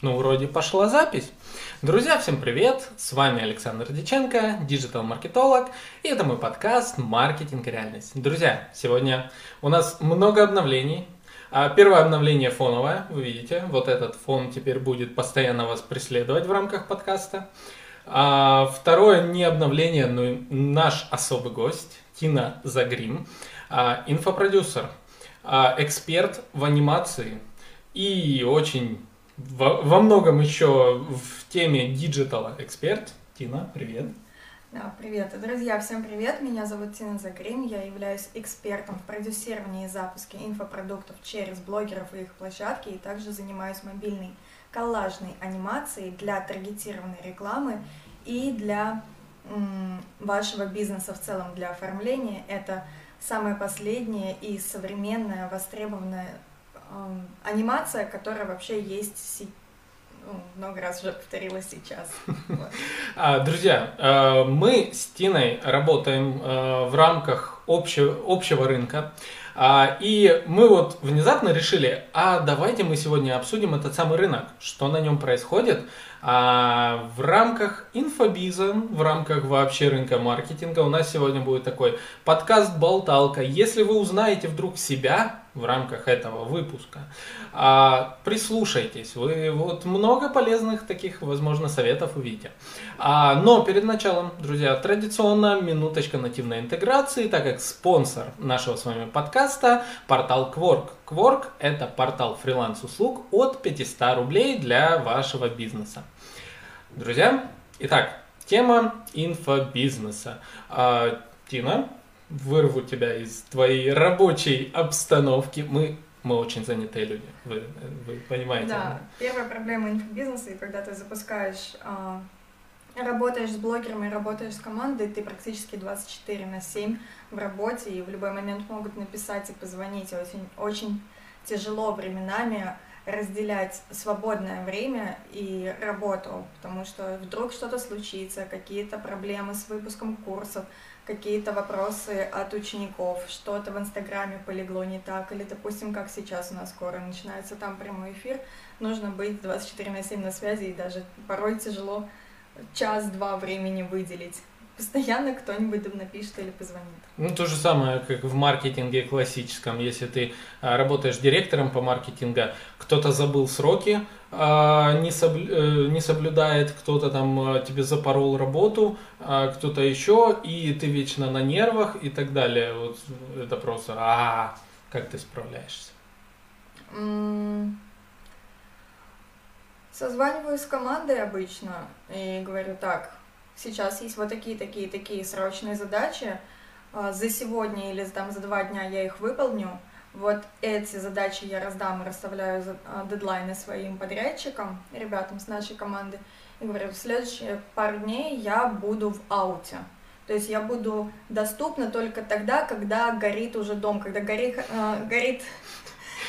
Ну, вроде пошла запись. Друзья, всем привет! С вами Александр Диченко, диджитал-маркетолог, и это мой подкаст «Маркетинг реальность». Друзья, сегодня у нас много обновлений. А, первое обновление фоновое, вы видите, вот этот фон теперь будет постоянно вас преследовать в рамках подкаста. А второе не обновление, но наш особый гость Тина Загрим, а, инфопродюсер, эксперт в анимации и очень во, во многом еще в теме диджитала эксперт. Тина, привет. Да, привет. Друзья, всем привет. Меня зовут Тина Загрим. Я являюсь экспертом в продюсировании и запуске инфопродуктов через блогеров и их площадки, и также занимаюсь мобильной коллажной анимацией для таргетированной рекламы и для м, вашего бизнеса в целом, для оформления. Это самое последнее и современное, востребованное анимация, которая вообще есть ну, много раз уже повторила сейчас. А, друзья, э, мы с Тиной работаем э, в рамках общего, рынка. А, и мы вот внезапно решили, а давайте мы сегодня обсудим этот самый рынок, что на нем происходит, а в рамках инфобиза, в рамках вообще рынка маркетинга у нас сегодня будет такой подкаст «Болталка». Если вы узнаете вдруг себя в рамках этого выпуска, а, прислушайтесь, вы вот много полезных таких, возможно, советов увидите. А, но перед началом, друзья, традиционно минуточка нативной интеграции, так как спонсор нашего с вами подкаста портал Quark. Quark – это портал фриланс-услуг от 500 рублей для вашего бизнеса. Друзья, итак, тема инфобизнеса. А, Тина, вырву тебя из твоей рабочей обстановки. Мы мы очень занятые люди, вы, вы понимаете. Да, первая проблема инфобизнеса, когда ты запускаешь, а, работаешь с блогерами, работаешь с командой, ты практически 24 на 7 в работе, и в любой момент могут написать и позвонить. Очень, очень тяжело временами разделять свободное время и работу, потому что вдруг что-то случится, какие-то проблемы с выпуском курсов, какие-то вопросы от учеников, что-то в Инстаграме полегло не так, или, допустим, как сейчас у нас скоро начинается там прямой эфир, нужно быть 24 на 7 на связи, и даже порой тяжело час-два времени выделить постоянно кто-нибудь напишет или позвонит. Ну, то же самое, как в маркетинге классическом. Если ты а, работаешь директором по маркетингу, кто-то забыл сроки, не, соблю, э, не соблюдает, кто-то там а, тебе запорол работу, кто-то еще, и ты вечно на нервах и так далее. Вот это просто, а как ты справляешься? Созваниваюсь с командой обычно и говорю так, сейчас есть вот такие, такие, такие срочные задачи, а, за сегодня или там за два дня я их выполню, вот эти задачи я раздам и расставляю а, дедлайны своим подрядчикам, ребятам с нашей команды, и говорю, в следующие пару дней я буду в ауте. То есть я буду доступна только тогда, когда горит уже дом, когда горит, э, горит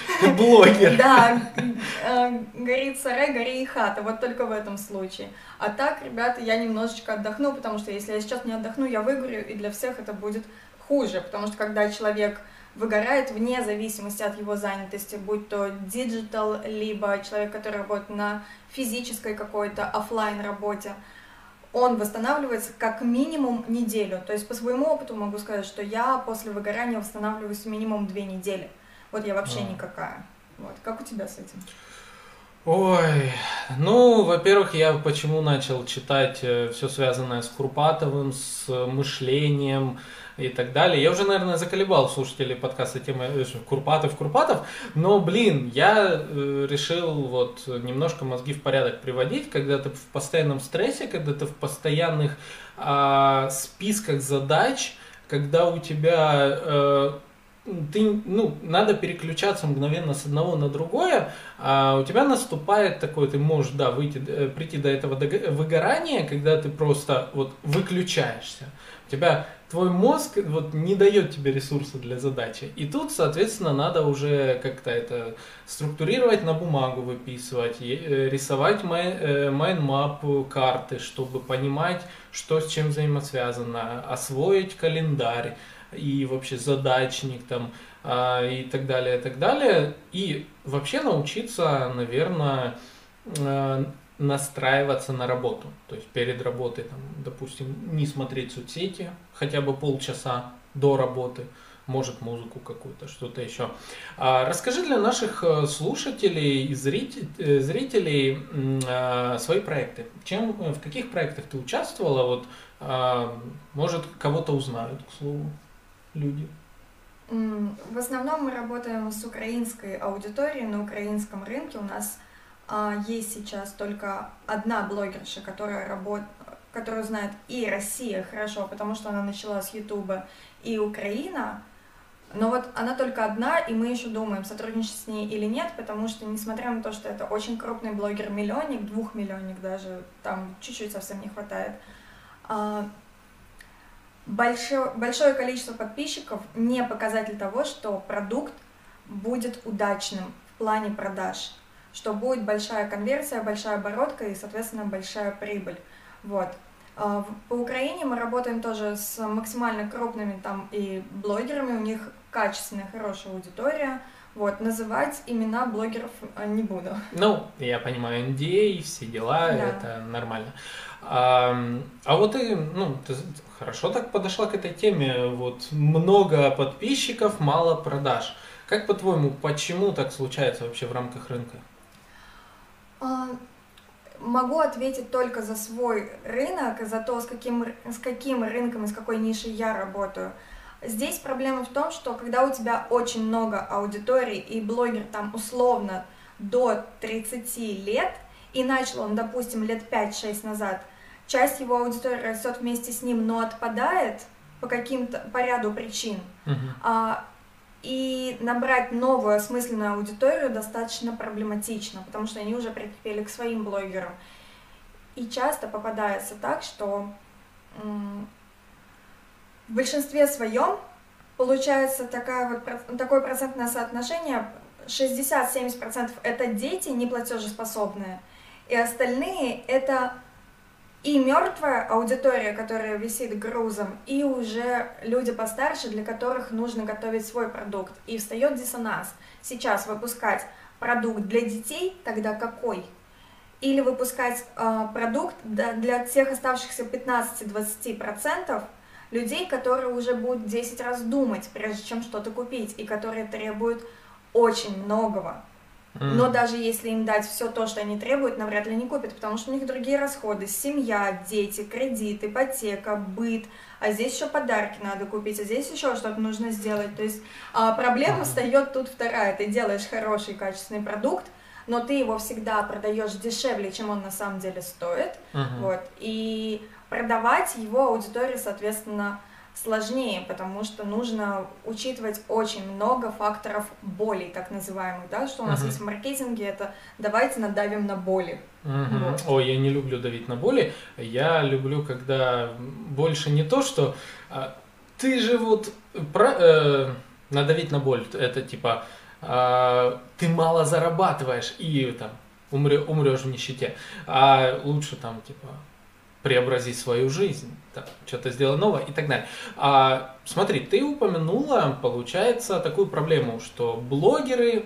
Блогер. Да, э, горит сарай, гори и хата, вот только в этом случае. А так, ребята, я немножечко отдохну, потому что если я сейчас не отдохну, я выгорю, и для всех это будет хуже, потому что когда человек выгорает вне зависимости от его занятости, будь то digital, либо человек, который работает на физической какой-то офлайн работе, он восстанавливается как минимум неделю. То есть по своему опыту могу сказать, что я после выгорания восстанавливаюсь минимум две недели. Вот я вообще а. никакая. Вот. Как у тебя с этим? Ой, ну, во-первых, я почему начал читать э, все связанное с Курпатовым, с мышлением и так далее. Я уже, наверное, заколебал слушателей подкаста темы э, Курпатов, Курпатов, но, блин, я э, решил вот немножко мозги в порядок приводить, когда ты в постоянном стрессе, когда ты в постоянных э, списках задач, когда у тебя э, ты, ну, надо переключаться мгновенно с одного на другое, а у тебя наступает такое, ты можешь, да, выйти, э, прийти до этого выгорания, когда ты просто вот выключаешься. У тебя твой мозг вот не дает тебе ресурсы для задачи. И тут, соответственно, надо уже как-то это структурировать на бумагу, выписывать, э, рисовать mind map э, карты, чтобы понимать, что с чем взаимосвязано, освоить календарь и вообще задачник там а, и так далее, и так далее. И вообще научиться, наверное, э, настраиваться на работу. То есть перед работой, там, допустим, не смотреть соцсети хотя бы полчаса до работы, может музыку какую-то, что-то еще. А расскажи для наших э, слушателей и зрителей, зрителей свои проекты. Чем, в каких проектах ты участвовала? Вот, а, может, кого-то узнают, к слову, люди. В основном мы работаем с украинской аудиторией на украинском рынке. У нас есть сейчас только одна блогерша, которая работает которую знает и Россия хорошо, потому что она начала с Ютуба, и Украина, но вот она только одна, и мы еще думаем, сотрудничать с ней или нет, потому что, несмотря на то, что это очень крупный блогер-миллионник, двухмиллионник даже, там чуть-чуть совсем не хватает, а, большое, большое количество подписчиков не показатель того, что продукт будет удачным в плане продаж, что будет большая конверсия, большая оборотка и, соответственно, большая прибыль. Вот. А, по Украине мы работаем тоже с максимально крупными там и блогерами, у них качественная, хорошая аудитория. Вот, называть имена блогеров а, не буду. Ну, я понимаю, NDA, все дела, да. это нормально. А, а вот ты, ну, ты хорошо так подошла к этой теме. Вот много подписчиков, мало продаж. Как по-твоему, почему так случается вообще в рамках рынка? А, могу ответить только за свой рынок, за то, с каким, с каким рынком и с какой нишей я работаю. Здесь проблема в том, что когда у тебя очень много аудитории и блогер там условно до 30 лет, и начал он, допустим, лет 5-6 назад, часть его аудитории растет вместе с ним, но отпадает по каким-то, по ряду причин. Uh-huh. А, и набрать новую осмысленную аудиторию достаточно проблематично, потому что они уже прикипели к своим блогерам. И часто попадается так, что в большинстве своем получается такая вот, такое процентное соотношение 60-70% это дети неплатежеспособные, и остальные это и мертвая аудитория, которая висит грузом, и уже люди постарше, для которых нужно готовить свой продукт. И встает диссонанс. Сейчас выпускать продукт для детей, тогда какой? Или выпускать э, продукт для тех оставшихся 15-20% людей, которые уже будут 10 раз думать, прежде чем что-то купить, и которые требуют очень многого. Но даже если им дать все то, что они требуют, навряд ли они купят, потому что у них другие расходы. Семья, дети, кредит, ипотека, быт. А здесь еще подарки надо купить, а здесь еще что-то нужно сделать. То есть а, проблема встает тут вторая. Ты делаешь хороший качественный продукт, но ты его всегда продаешь дешевле, чем он на самом деле стоит. Uh-huh. Вот. И продавать его аудитории, соответственно, сложнее, потому что нужно учитывать очень много факторов боли, так называемых, да, что у нас uh-huh. есть в маркетинге, это давайте надавим на боли. Uh-huh. Вот. Ой, я не люблю давить на боли, я люблю, когда больше не то, что а, ты же вот про, э, надавить на боль, это типа а, ты мало зарабатываешь и там умре, умрешь в нищете, а лучше там типа преобразить свою жизнь, там, что-то сделать новое и так далее. А, смотри, ты упомянула, получается, такую проблему, что блогеры,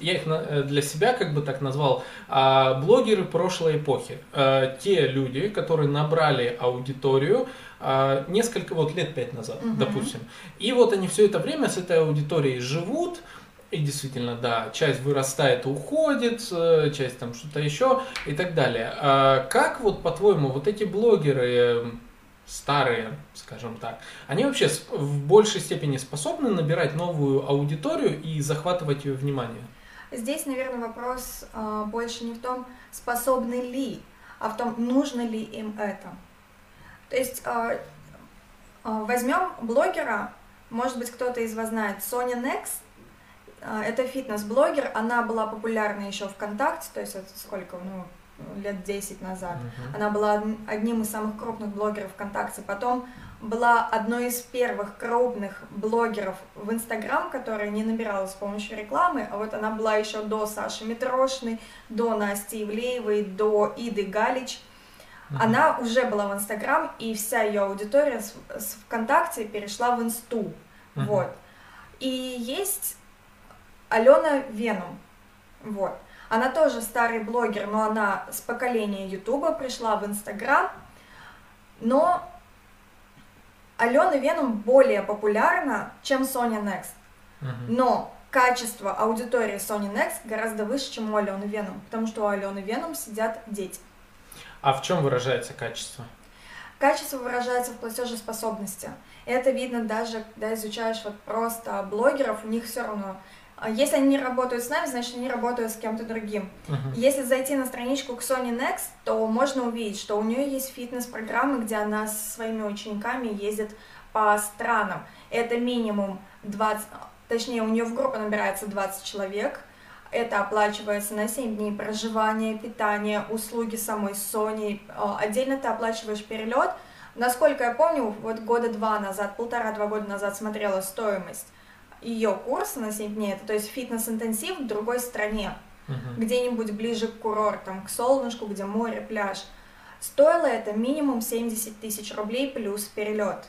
я их э, для себя как бы так назвал, а, блогеры прошлой эпохи, а, те люди, которые набрали аудиторию а, несколько, вот лет пять назад, угу. допустим, и вот они все это время с этой аудиторией живут, и действительно, да, часть вырастает, уходит, э, часть там что-то еще и так далее. А как вот, по-твоему, вот эти блогеры старые, скажем так, они вообще в большей степени способны набирать новую аудиторию и захватывать ее внимание? Здесь, наверное, вопрос э, больше не в том, способны ли, а в том, нужно ли им это. То есть э, возьмем блогера, может быть, кто-то из вас знает, Sonya Next, это фитнес-блогер, она была популярна еще ВКонтакте, то есть это сколько, ну, лет 10 назад. Uh-huh. Она была одним из самых крупных блогеров ВКонтакте. Потом была одной из первых крупных блогеров в Инстаграм, которая не набиралась с помощью рекламы, а вот она была еще до Саши Митрошной, до Насти Ивлеевой, до Иды Галич. Uh-huh. Она уже была в Инстаграм, и вся ее аудитория с, с ВКонтакте перешла в Инсту. Uh-huh. Вот. И есть Алена Веном. Вот. Она тоже старый блогер, но она с поколения Ютуба пришла в Инстаграм. Но Алена Веном более популярна, чем Соня Next. Но качество аудитории Sony Next гораздо выше, чем у Алены Веном, потому что у Алены Веном сидят дети. А в чем выражается качество? Качество выражается в платежеспособности. Это видно даже, когда изучаешь вот просто блогеров, у них все равно если они не работают с нами, значит, они работают с кем-то другим. Uh-huh. Если зайти на страничку к Sony Next, то можно увидеть, что у нее есть фитнес-программы, где она со своими учениками ездит по странам. Это минимум 20, точнее, у нее в группе набирается 20 человек. Это оплачивается на 7 дней проживания, питания, услуги самой Sony. А, отдельно ты оплачиваешь перелет. Насколько я помню, вот года два назад, полтора-два года назад смотрела стоимость ее курса на 7 дней, это то есть фитнес-интенсив в другой стране, uh-huh. где-нибудь ближе к курортам, к солнышку, где море, пляж. Стоило это минимум 70 тысяч рублей плюс перелет.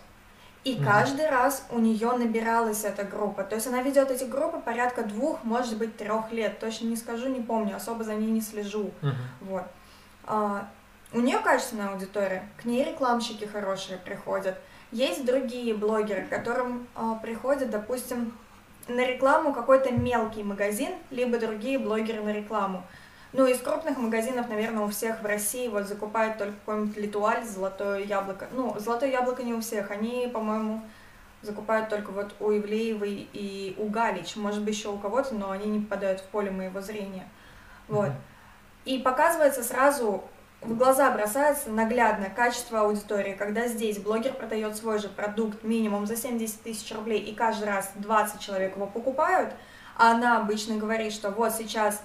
И uh-huh. каждый раз у нее набиралась эта группа. То есть она ведет эти группы порядка двух, может быть, трех лет. Точно не скажу, не помню, особо за ней не слежу. Uh-huh. Вот. А, у нее качественная аудитория, к ней рекламщики хорошие приходят. Есть другие блогеры, к которым а, приходят, допустим, на рекламу какой-то мелкий магазин, либо другие блогеры на рекламу. Ну, из крупных магазинов, наверное, у всех в России вот закупают только какой-нибудь литуаль, золотое яблоко. Ну, золотое яблоко не у всех, они, по-моему, закупают только вот у Ивлеевой и у Галич, может быть, еще у кого-то, но они не попадают в поле моего зрения. Вот. И показывается сразу в глаза бросается наглядно качество аудитории, когда здесь блогер продает свой же продукт минимум за 70 тысяч рублей, и каждый раз 20 человек его покупают, а она обычно говорит, что вот сейчас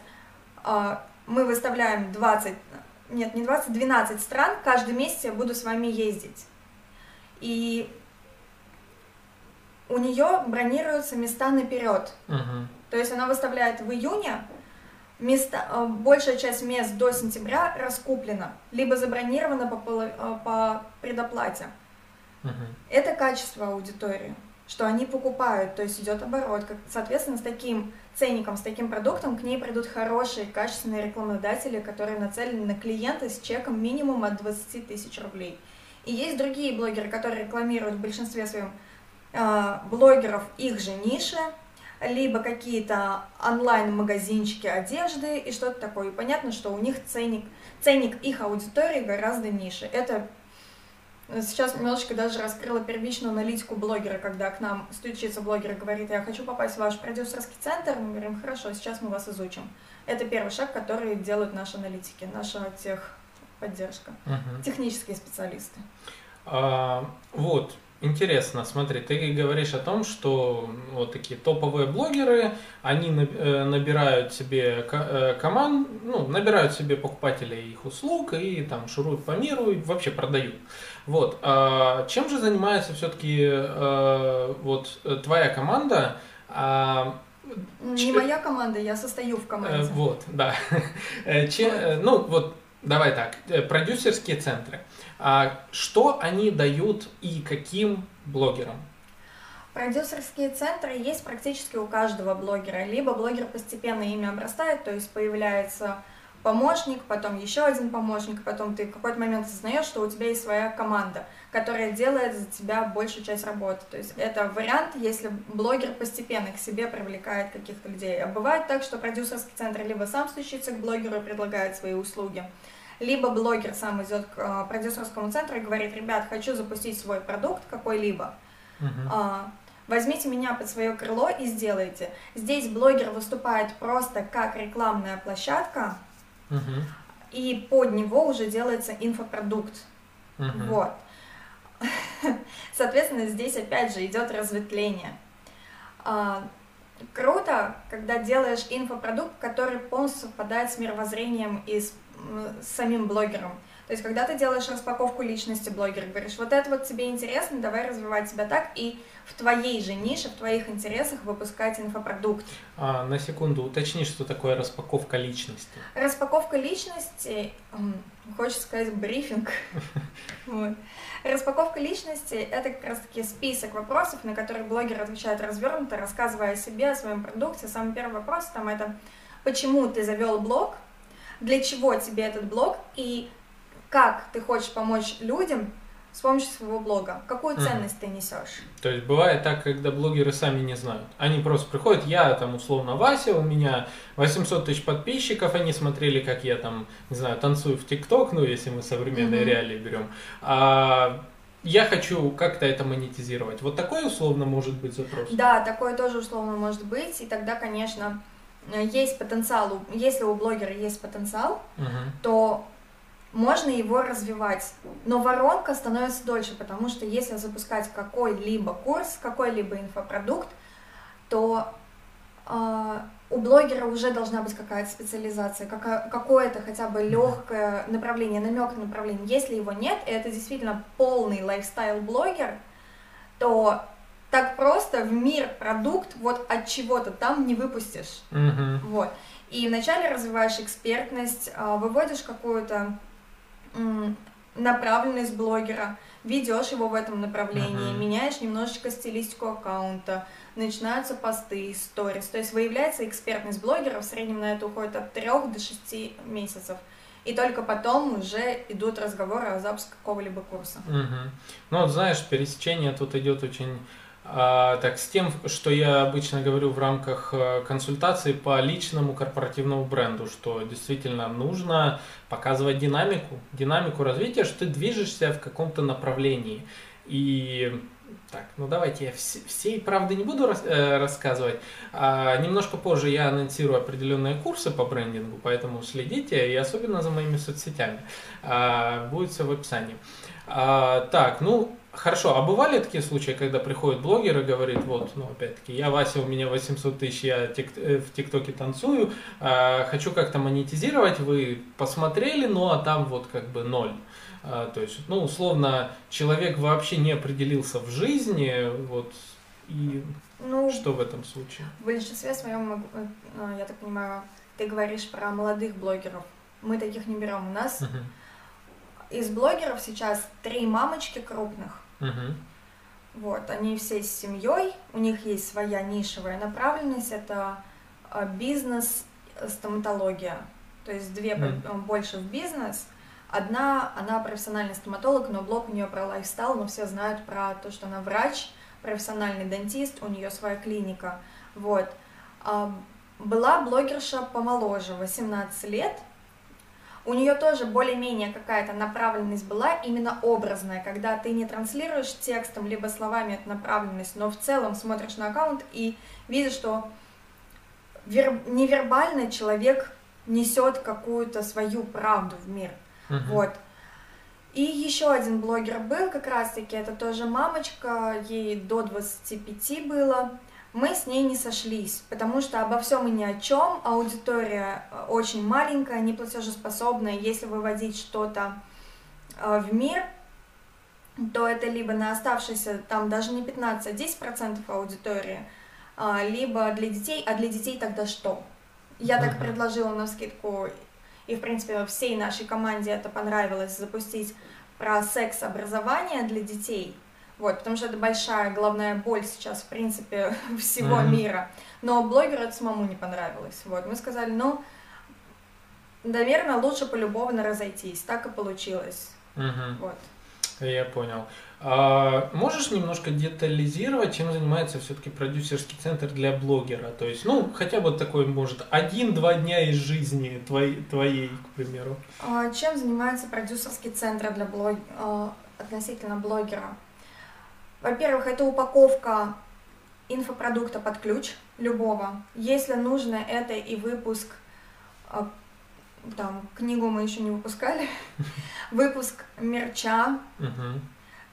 э, мы выставляем 20, нет, не 20, 12 стран, каждый месяц я буду с вами ездить. И у нее бронируются места наперед. Uh-huh. То есть она выставляет в июне, места, э, большая часть мест до сентября раскуплена, либо забронирована по, э, по предоплате. Uh-huh. Это качество аудитории, что они покупают, то есть идет оборот. Соответственно, с таким ценником, с таким продуктом к ней придут хорошие, качественные рекламодатели, которые нацелены на клиента с чеком минимум от 20 тысяч рублей. И есть другие блогеры, которые рекламируют в большинстве своем э, блогеров их же ниши, либо какие-то онлайн-магазинчики одежды и что-то такое. И понятно, что у них ценник, ценник их аудитории гораздо ниже. Это э, сейчас немножечко даже раскрыла первичную аналитику блогера, когда к нам стучится блогер и говорит, я хочу попасть в ваш продюсерский центр, мы говорим, хорошо, сейчас мы вас изучим. Это первый шаг, который делают наши аналитики, наша техподдержка, угу. технические специалисты. А, вот, Интересно, смотри, ты говоришь о том, что вот такие топовые блогеры, они э, набирают себе э, команд, ну, набирают себе покупателей их услуг и там шуруют по миру и вообще продают. Вот. А чем же занимается все-таки э, вот твоя команда? А, Не моя команда, я состою в команде. Вот, да. Ну, вот, давай так, продюсерские центры. А что они дают и каким блогерам? Продюсерские центры есть практически у каждого блогера. Либо блогер постепенно ими обрастает, то есть появляется помощник, потом еще один помощник, потом ты в какой-то момент осознаешь, что у тебя есть своя команда, которая делает за тебя большую часть работы. То есть это вариант, если блогер постепенно к себе привлекает каких-то людей. А бывает так, что продюсерский центр либо сам стучится к блогеру и предлагает свои услуги, либо блогер сам идет к а, продюсерскому центру и говорит, ребят, хочу запустить свой продукт какой-либо, uh-huh. возьмите меня под свое крыло и сделайте. Здесь блогер выступает просто как рекламная площадка, uh-huh. и под него уже делается инфопродукт. Uh-huh. Вот. Соответственно, здесь опять же идет разветвление. А, круто, когда делаешь инфопродукт, который полностью совпадает с мировоззрением и с с самим блогером. То есть, когда ты делаешь распаковку личности блогера, говоришь, вот это вот тебе интересно, давай развивать себя так, и в твоей же нише, в твоих интересах выпускать инфопродукт. А, на секунду, уточни, что такое распаковка личности. Распаковка личности, хочется сказать, брифинг. Распаковка личности – это как раз-таки список вопросов, на которые блогер отвечает развернуто, рассказывая о себе, о своем продукте. Самый первый вопрос там это почему ты завел блог, для чего тебе этот блог и как ты хочешь помочь людям с помощью своего блога. Какую ценность mm. ты несешь? То есть бывает так, когда блогеры сами не знают. Они просто приходят, я там условно Вася, у меня 800 тысяч подписчиков, они смотрели, как я там, не знаю, танцую в ТикТок, ну если мы современные mm-hmm. реалии берем. А, я хочу как-то это монетизировать. Вот такой условно может быть запрос? Да, такое тоже условно может быть. И тогда, конечно, есть потенциал, если у блогера есть потенциал, угу. то можно его развивать. Но воронка становится дольше, потому что если запускать какой-либо курс, какой-либо инфопродукт, то э, у блогера уже должна быть какая-то специализация, какое-то хотя бы легкое направление, намек на направление. Если его нет, и это действительно полный лайфстайл-блогер, то так просто в мир продукт вот от чего-то там не выпустишь. Mm-hmm. Вот. И вначале развиваешь экспертность, а, выводишь какую-то направленность блогера, ведешь его в этом направлении, uh-huh. меняешь немножечко стилистику аккаунта, начинаются посты, сторис. То есть выявляется экспертность блогера, в среднем на это уходит от 3 до 6 месяцев. И только потом уже идут разговоры о запуске какого-либо курса. Угу. Ну вот знаешь, пересечение тут идет очень так, с тем, что я обычно говорю в рамках э, консультации по личному корпоративному бренду, что действительно нужно показывать динамику, динамику развития, что ты движешься в каком-то направлении. И так, ну давайте я все, всей правды не буду рас, э, рассказывать. А, немножко позже я анонсирую определенные курсы по брендингу, поэтому следите, и особенно за моими соцсетями. А, будет все в описании. А, так, ну Хорошо, а бывали такие случаи, когда приходит блогер и говорит, вот, ну, опять-таки, я Вася, у меня 800 тысяч, я тик, э, в ТикТоке танцую, э, хочу как-то монетизировать, вы посмотрели, ну, а там вот как бы ноль. Э, то есть, ну, условно, человек вообще не определился в жизни, вот, и ну, что в этом случае? В большинстве своем, э, я так понимаю, ты говоришь про молодых блогеров. Мы таких не берем. У нас uh-huh. из блогеров сейчас три мамочки крупных Угу. Вот, они все с семьей, у них есть своя нишевая направленность, это а, бизнес, э, стоматология. То есть две mm. больше в бизнес. Одна, она профессиональный стоматолог, но блог у нее про лайфстайл, но все знают про то, что она врач, профессиональный дантист, у нее своя клиника. Вот. А, была блогерша помоложе, 18 лет, у нее тоже более-менее какая-то направленность была, именно образная, когда ты не транслируешь текстом либо словами эту направленность, но в целом смотришь на аккаунт и видишь, что вер... невербально человек несет какую-то свою правду в мир. Uh-huh. Вот. И еще один блогер был, как раз-таки, это тоже мамочка, ей до 25 было мы с ней не сошлись, потому что обо всем и ни о чем, аудитория э, очень маленькая, не платежеспособная, если выводить что-то э, в мир, то это либо на оставшиеся, там даже не 15, а 10% аудитории, а, либо для детей, а для детей тогда что? Я так предложила на скидку, и в принципе всей нашей команде это понравилось, запустить про секс-образование для детей – вот, потому что это большая головная боль сейчас, в принципе, всего mm-hmm. мира. Но блогеру это самому не понравилось. Вот, мы сказали, ну, наверное, лучше полюбовно разойтись. Так и получилось. Mm-hmm. Вот. Я понял. А, можешь немножко детализировать, чем занимается все-таки продюсерский центр для блогера? То есть, ну, хотя бы такой, может, один-два дня из жизни твоей, твоей к примеру. А, чем занимается продюсерский центр для блог... А, относительно блогера? Во-первых, это упаковка инфопродукта под ключ любого. Если нужно, это и выпуск, а, там, книгу мы еще не выпускали, выпуск мерча,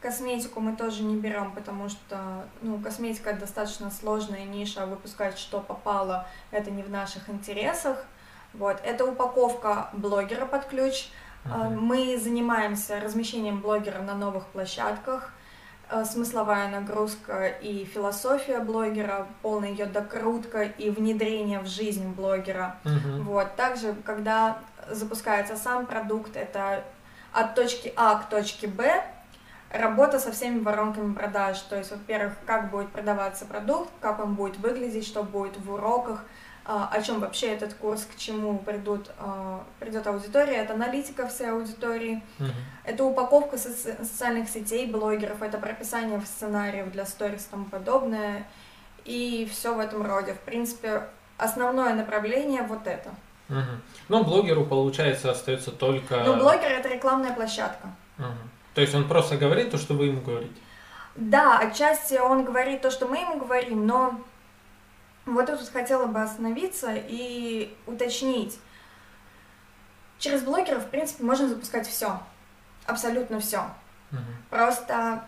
Косметику мы тоже не берем, потому что ну, косметика достаточно сложная ниша, а выпускать что попало, это не в наших интересах. Вот. Это упаковка блогера под ключ. Uh-huh. Мы занимаемся размещением блогера на новых площадках. Э, смысловая нагрузка и философия блогера, полная ее докрутка и внедрение в жизнь блогера. Uh-huh. Вот. Также, когда запускается сам продукт, это от точки А к точке Б, работа со всеми воронками продаж. То есть, во-первых, как будет продаваться продукт, как он будет выглядеть, что будет в уроках, о чем вообще этот курс, к чему придут, а, придет аудитория, это аналитика всей аудитории, Мгм. это упаковка соци- социальных сетей блогеров, это прописание сценариев для сторис и тому подобное, и все в этом роде. В принципе, основное направление вот это. Мгм. Ну, блогеру, получается, остается только... Но блогер это рекламная площадка. Мгм. То есть он просто говорит то, что вы ему говорите. Да, отчасти он говорит то, что мы ему говорим, но вот тут хотела бы остановиться и уточнить. Через блогеров, в принципе, можно запускать все. Абсолютно все. Мгм. Просто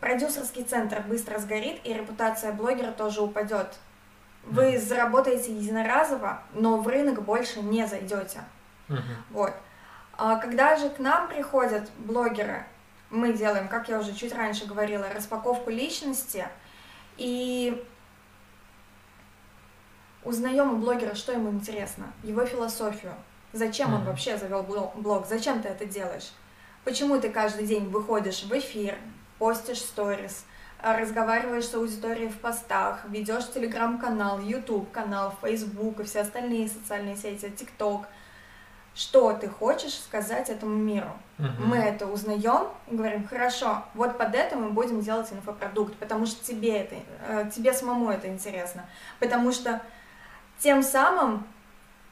продюсерский центр быстро сгорит, и репутация блогера тоже упадет. Вы Мгм. заработаете единоразово, но в рынок больше не зайдете. Мгм. Вот. А когда же к нам приходят блогеры, мы делаем, как я уже чуть раньше говорила, распаковку личности и узнаем у блогера, что ему интересно, его философию, зачем он Мгм. вообще завел бло- блог, зачем ты это делаешь, почему ты каждый день выходишь в эфир, постишь сторис, а, разговариваешь с аудиторией в постах, ведешь телеграм-канал, YouTube канал, Facebook и все остальные социальные сети, ТикТок. Что ты хочешь сказать этому миру? Мгм. Мы это узнаем и говорим, хорошо, вот под это мы будем делать инфопродукт, потому что тебе это, э, тебе самому это интересно, потому что тем самым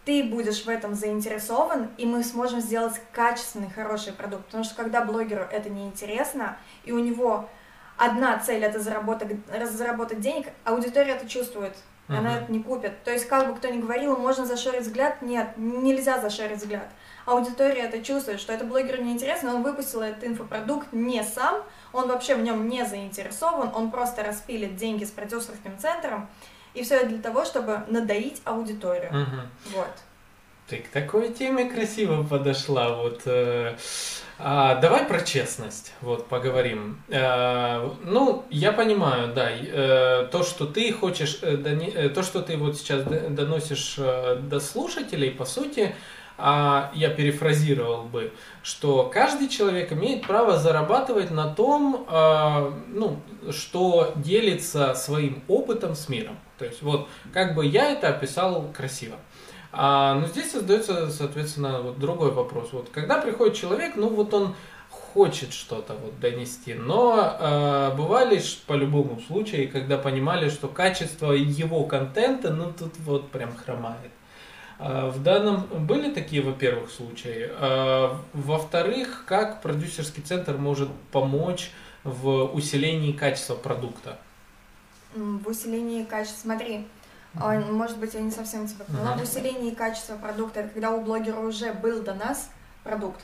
ты будешь в этом заинтересован, и мы сможем сделать качественный, хороший продукт. Потому что когда блогеру это не интересно, и у него одна цель это заработать, заработать денег, аудитория это чувствует, и она это не купит. То есть, как бы кто ни говорил, можно зашорить взгляд, нет, нельзя зашорить взгляд. Аудитория это чувствует, что это блогеру не интересно, он выпустил этот инфопродукт не сам, он вообще в нем не заинтересован, он просто распилит деньги с продюсерским центром, и все это для того, чтобы надоить аудиторию. Мгм. Вот. Ты к такой теме красиво подошла. Вот, э, а, давай про честность вот поговорим. Э, ну, я понимаю, да, э, то, что ты хочешь, э, доне- э, то, что ты вот сейчас доносишь э, до слушателей, по сути, а, я перефразировал бы, что каждый человек имеет право зарабатывать на том, а, ну, что делится своим опытом с миром. То есть вот как бы я это описал красиво. А, но здесь создается, соответственно, вот другой вопрос. Вот когда приходит человек, ну вот он хочет что-то вот донести, но э, бывали ж по-любому случаи, когда понимали, что качество его контента, ну тут вот прям хромает. А, В данном были такие, во-первых, случаи. А, Во-вторых, как продюсерский центр может помочь в усилении качества продукта? В усилении качества, смотри, может быть, я не совсем тебя поняла. В усилении качества продукта, это когда у блогера уже был до нас продукт.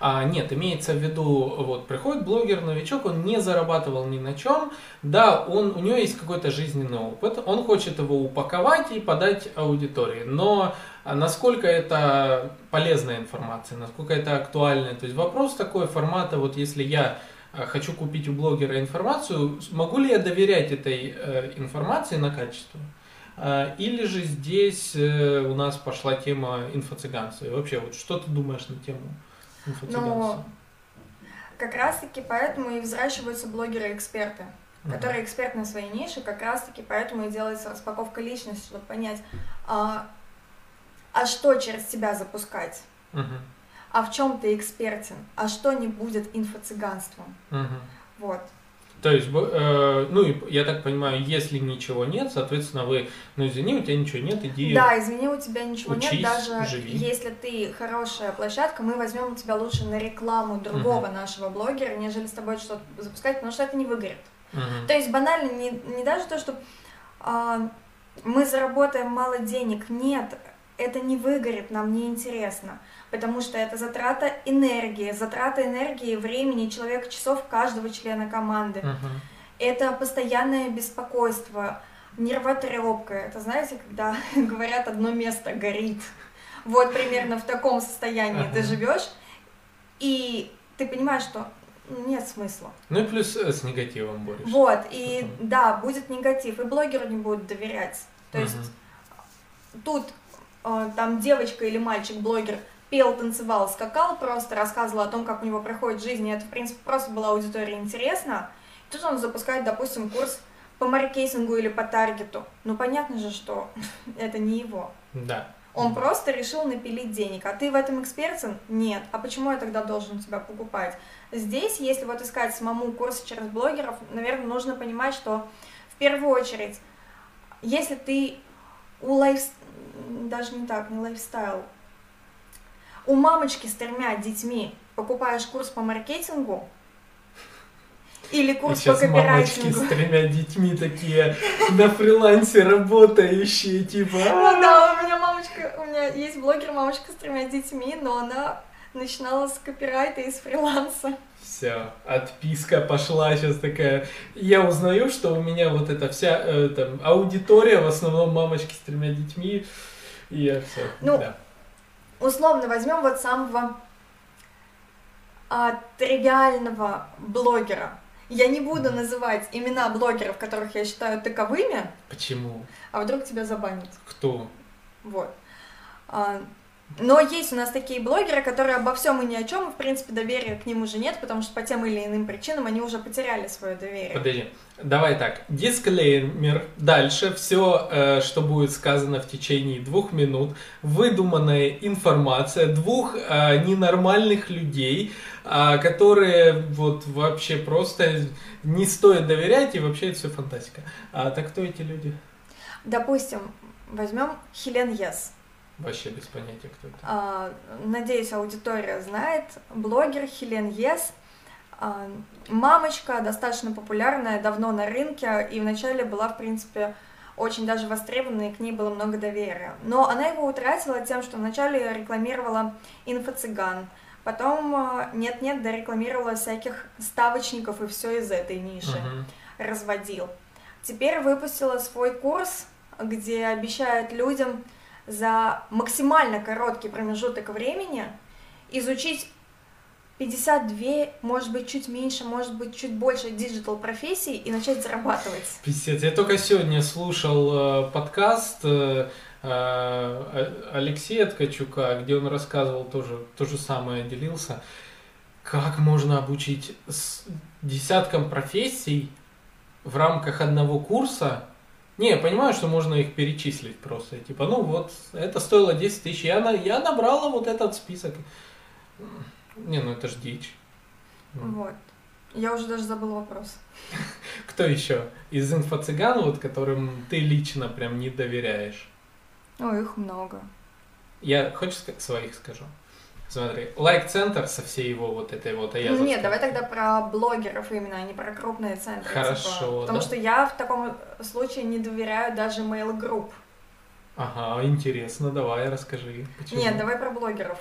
А, нет, имеется в виду, вот приходит блогер, новичок, он не зарабатывал ни на чем, да, он, у него есть какой-то жизненный опыт, он хочет его упаковать и подать аудитории, но а, насколько это полезная информация, насколько это актуально, то есть вопрос такой формата, вот если я а, хочу купить у блогера информацию, могу ли я доверять этой э, информации на качество? А, Или же здесь э, у нас пошла тема инфо-цыганства. И вообще, вот что ты думаешь на тему инфо-цыганства? Как раз-таки поэтому и взращиваются блогеры-эксперты, Мгм. которые эксперты на своей нише, как раз-таки поэтому и делается распаковка личности, чтобы понять, а, а что через тебя запускать, Мгм. а в чем ты экспертен, а что не будет инфо-цыганством. Мгм. Вот. То есть, э, ну, я так понимаю, если ничего нет, соответственно, вы, ну, извини, у тебя ничего нет, иди. Да, извини, у тебя ничего учись, нет, даже живи. если ты хорошая площадка, мы возьмем тебя лучше на рекламу другого нашего блогера, нежели с тобой что-то запускать, потому что это не выгорит. Мгм. То есть банально не, не даже то, что а, мы заработаем мало денег, нет, это не выгорит, нам не интересно, потому что это затрата энергии, затрата энергии, времени, человека, часов каждого члена команды. Мгм. Это постоянное беспокойство, нервотрепка. Это знаете, когда говорят одно место горит. Вот примерно в таком состоянии ты Ага. живешь, и ты понимаешь, что нет смысла. Ну и плюс э, с негативом борешься. Вот, и Мгм. да, будет негатив, и блогеру не будут доверять. То есть Мгм. тут э, там девочка или мальчик-блогер пел, танцевал, скакал, просто рассказывал о том, как у него проходит жизнь, и это, в принципе, просто была аудитория интересно. Тут он запускает, допустим, курс по маркетингу или по таргету, ну понятно же, что это не его. Да. Он просто решил напилить денег, а ты в этом экспертен? Нет. А почему я тогда должен тебя покупать? Здесь, если вот искать самому курсы через блогеров, наверное, нужно понимать, что в первую очередь, если ты у лайф... даже не так, не лайфстайл, у мамочки с тремя детьми покупаешь курс по маркетингу, или курс Сейчас по мамочки копирайтингу. с тремя детьми такие на фрилансе работающие, типа... Ну да, у меня мамочка, у меня есть блогер мамочка с тремя детьми, но она начинала с копирайта и с фриланса. Все, отписка пошла сейчас такая. Я узнаю, что у меня вот эта вся э, там, аудитория, в основном мамочки с тремя детьми. И я все. Ну, да. Условно возьмем вот самого а, тривиального блогера. Я не буду называть имена блогеров, которых я считаю таковыми, Почему? а вдруг тебя забанят. Кто? Вот. Но есть у нас такие блогеры, которые обо всем и ни о чем, и в принципе доверия к ним уже нет, потому что по тем или иным причинам они уже потеряли свое доверие. Подожди. Давай так. Дисклеймер. Дальше все, что будет сказано в течение двух минут. Выдуманная информация двух э, ненормальных людей, э, которые вот вообще просто не стоит доверять, и вообще это все фантастика. А так кто эти люди? Допустим, возьмем Хелен Ес. Вообще без понятия, кто это. А, Надеюсь, аудитория знает. Блогер Хелен Ес. А, Мамочка достаточно популярная, давно на рынке, и вначале была, в принципе, очень даже востребована, и к ней было много доверия. Но она его утратила тем, что вначале рекламировала инфо-цыган, потом а, нет-нет, дорекламировала всяких ставочников и все из этой ниши Мгм. разводил. Теперь выпустила свой курс, где обещает людям за максимально короткий промежуток времени изучить 52, может быть, чуть меньше, может быть, чуть больше digital профессий и начать зарабатывать. Пиздец, я только сегодня слушал э, подкаст э, э, Алексея Ткачука, где он рассказывал тоже то же самое, делился, как можно обучить с десяткам профессий в рамках одного курса. Не, я понимаю, что можно их перечислить просто. Типа, ну вот, это стоило 10 тысяч, я, на- я набрала вот этот список. Не, ну это ж дичь. Вот. Я уже даже забыла вопрос. Кто еще из инфо-цыган, вот, которым ты лично прям не доверяешь? О, их много. Я хочешь своих скажу? Смотри, лайк-центр со всей его вот этой вот Ну, аязовской- нет, давай тогда про блогеров именно, а не про крупные центры. типа. Хорошо, Потому да. что я в таком случае не доверяю даже mail групп. Ага, интересно, давай, расскажи. Почему? Нет, давай про блогеров.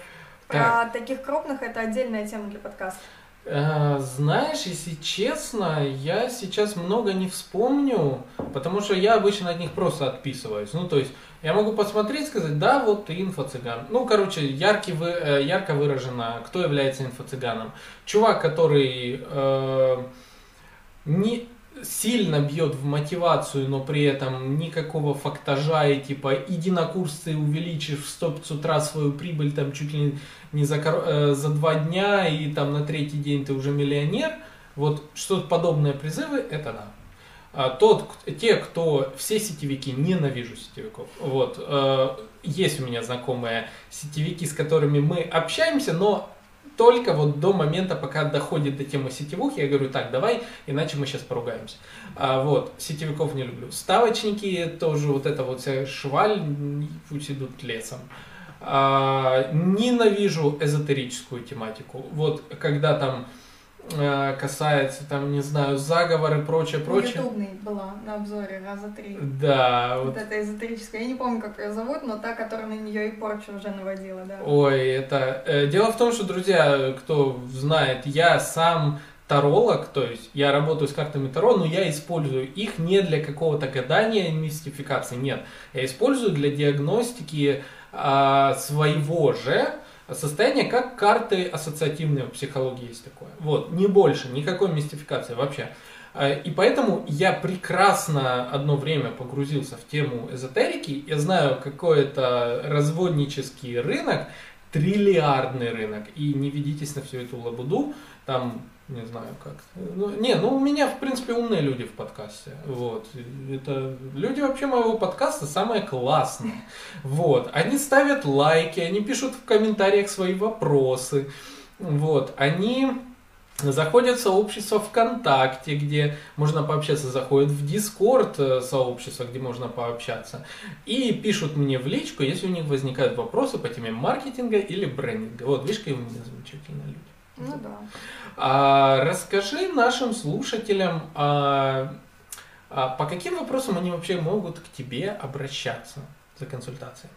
Про Так. таких крупных это отдельная тема для подкаста. Э, Знаешь, если честно, я сейчас много не вспомню, потому что я обычно от них просто отписываюсь. Ну, то есть, я могу посмотреть, сказать, да, вот ты инфо-цыган. Ну, короче, яркий, вы- э, ярко выражено, кто является инфо-цыганом. Чувак, который э, не сильно бьет в мотивацию, но при этом никакого фактажа и типа иди на курс, ты увеличишь в 100-500 раз свою прибыль там чуть ли не за, э, за два дня и там на третий день ты уже миллионер. Вот что-то подобные призывы, это да. А тот, те, кто, все сетевики, ненавижу сетевиков. Вот, э, есть у меня знакомые сетевики, с которыми мы общаемся, но только вот до момента, пока доходит до темы сетевых, я говорю, так, давай, иначе мы сейчас поругаемся. А, вот, сетевиков не люблю. Ставочники тоже, вот это вот вся шваль, пусть идут лесом. А, ненавижу эзотерическую тематику. Вот, когда там касается, там, не знаю, заговор и прочее, прочее. Ютубный была на обзоре раза три. Да, Вот вот это эзотерическая. Я не помню, как ее зовут, но та, которая на нее и порчу уже наводила, да. Ой, это... э, Дело в том, что, друзья, кто знает, я сам таролог, то есть я работаю с картами Таро, но я использую их не для какого-то гадания, мистификации, нет. Я использую для диагностики а, своего же состояния, как карты ассоциативной психологии есть такое. Вот, не больше, никакой мистификации вообще. А, И поэтому я прекрасно одно время погрузился в тему эзотерики. Я знаю, какой это разводнический рынок, триллиардный рынок. И не ведитесь на всю эту лабуду, там не знаю как. Ну, не, ну у меня, в принципе, умные люди в подкасте. Вот. Это люди вообще моего подкаста самые классные. Вот. Они ставят лайки, они пишут в комментариях свои вопросы. Вот. Они заходят в сообщество ВКонтакте, где можно пообщаться, заходят в Дискорд э, сообщество, где можно пообщаться, и пишут мне в личку, если у них возникают вопросы по теме маркетинга или брендинга. Вот, видишь, какие у меня замечательные люди. Ну да. А, расскажи нашим слушателям, а, а, по каким вопросам они вообще могут к тебе обращаться за консультацией?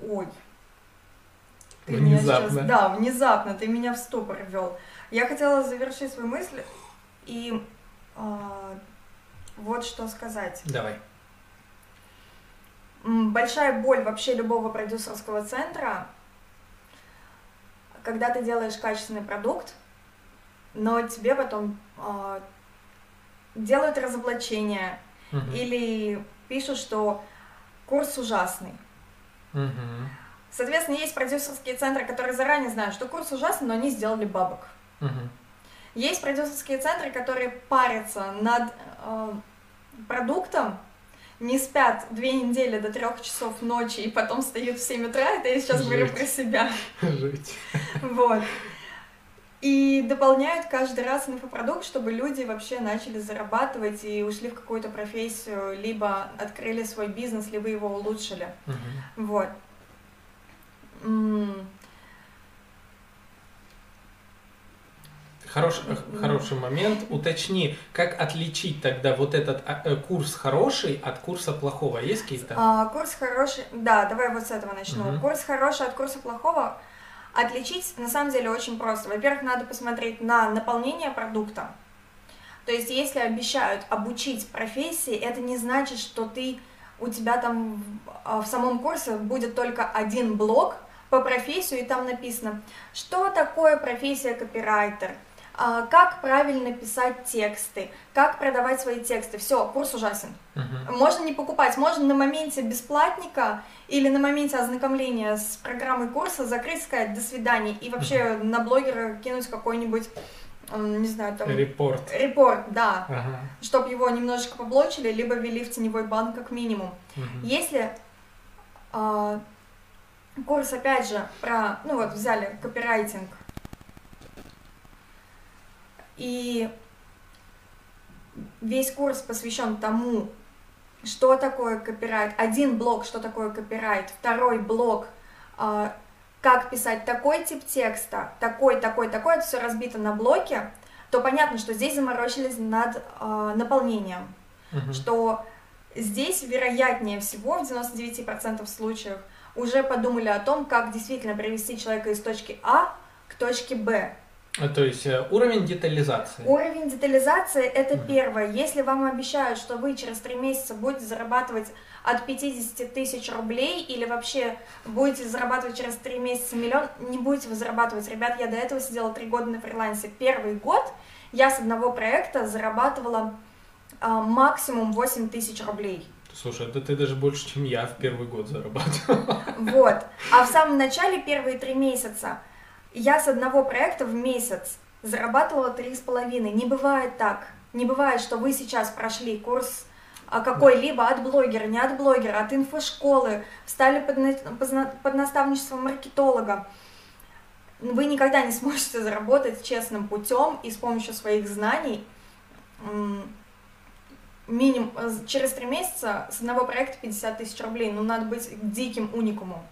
Ой. Ты Внезапно. Меня сейчас, да, внезапно, ты меня в ступор ввел. Я хотела завершить свою мысль и а, вот что сказать. Давай. Большая боль вообще любого продюсерского центра когда ты делаешь качественный продукт, но тебе потом э, делают разоблачение Мгм. или пишут, что курс ужасный. Мгм. Соответственно, есть продюсерские центры, которые заранее знают, что курс ужасный, но они сделали бабок. Мгм. Есть продюсерские центры, которые парятся над э, продуктом, не спят две недели до трех часов ночи и потом встают в 7 утра. Это я сейчас говорю Жуть. про себя. Жить. Вот. И дополняют каждый раз инфопродукт, чтобы люди вообще начали зарабатывать и ушли в какую-то профессию, либо открыли свой бизнес, либо его улучшили. Мгм. Вот. М, Хорош, хороший момент. Уточни, как отличить тогда вот этот а, э, курс хороший от курса плохого? Есть какие-то? а, курс хороший, да, давай вот с этого начну. Мгм. Курс хороший от курса плохого отличить на самом деле очень просто. Во-первых, надо посмотреть на наполнение продукта. То есть, если обещают обучить профессии, это не значит, что ты у тебя там в, в самом курсе будет только один блок по профессию, и там написано, что такое профессия копирайтер, а, как правильно писать тексты, как продавать свои тексты. Все, курс ужасен. Мгм. Можно не покупать, можно на моменте бесплатника или на моменте ознакомления с программой курса закрыть, сказать «до свидания» и вообще на блогера кинуть какой-нибудь, не знаю, там... Репорт. Репорт, да, Ага. чтобы его немножечко поблочили, либо ввели в теневой банк как минимум. Мгм. Если а, курс, опять же, про, ну вот, взяли копирайтинг, и весь курс посвящен тому, что такое копирайт. Один блок, что такое копирайт, второй блок, а, как писать такой тип текста, такой, такой, такой, это все разбито на блоки, то понятно, что здесь заморочились над а, наполнением Мгм. что здесь, вероятнее всего, в 99% случаев, уже подумали о том, как действительно привести человека из точки А к точке Б. А, То есть э, уровень детализации. Уровень детализации – это Мгм. первое. Если вам обещают, что вы через три месяца будете зарабатывать от 50 тысяч рублей или вообще будете зарабатывать через три месяца миллион, не будете вы зарабатывать. Ребят, я до этого сидела три года на фрилансе. Первый год я с одного проекта зарабатывала а, максимум 8 тысяч рублей. Слушай, да ты даже больше, чем я в первый год зарабатывал. Вот. А в самом начале, первые три месяца, я с одного проекта в месяц зарабатывала три с половиной. Не бывает так. Не бывает, что вы сейчас прошли курс а, какой-либо от блогера, не от блогера, от инфошколы, встали под, под наставничество маркетолога. Вы никогда не сможете заработать честным путем и с помощью своих знаний минимум через три месяца с одного проекта 50 тысяч рублей. Ну, надо быть диким уникумом.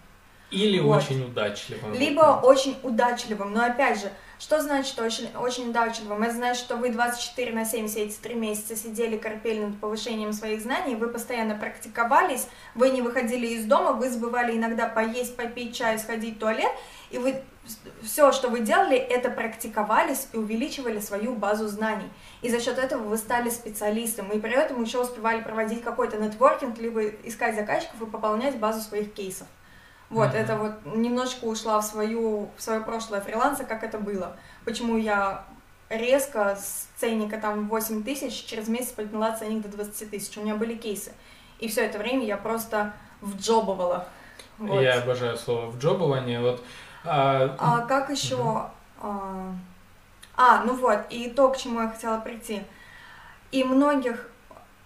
Или Вот. очень удачливым. Либо очень удачливым. Но опять же, что значит очень, очень удачливым? Это значит, что вы 24 на 7 все эти три месяца сидели, корпели над повышением своих знаний, вы постоянно практиковались, вы не выходили из дома, вы забывали иногда поесть, попить чай, сходить в туалет, и вы все, что вы делали, это практиковались и увеличивали свою базу знаний. И за счет этого вы стали специалистом, и при этом еще успевали проводить какой-то нетворкинг, либо искать заказчиков и пополнять базу своих кейсов. Вот, Мгм. это вот немножечко ушла в свою, в свое прошлое фриланса, как это было. Почему я резко с ценника там 8 тысяч через месяц подняла ценник до 20 тысяч. У меня были кейсы. И все это время я просто вджобывала. Вот. Я обожаю слово вджобывание. Вот, а, А как еще? А, а, ну вот, и то, к чему я хотела прийти. И многих,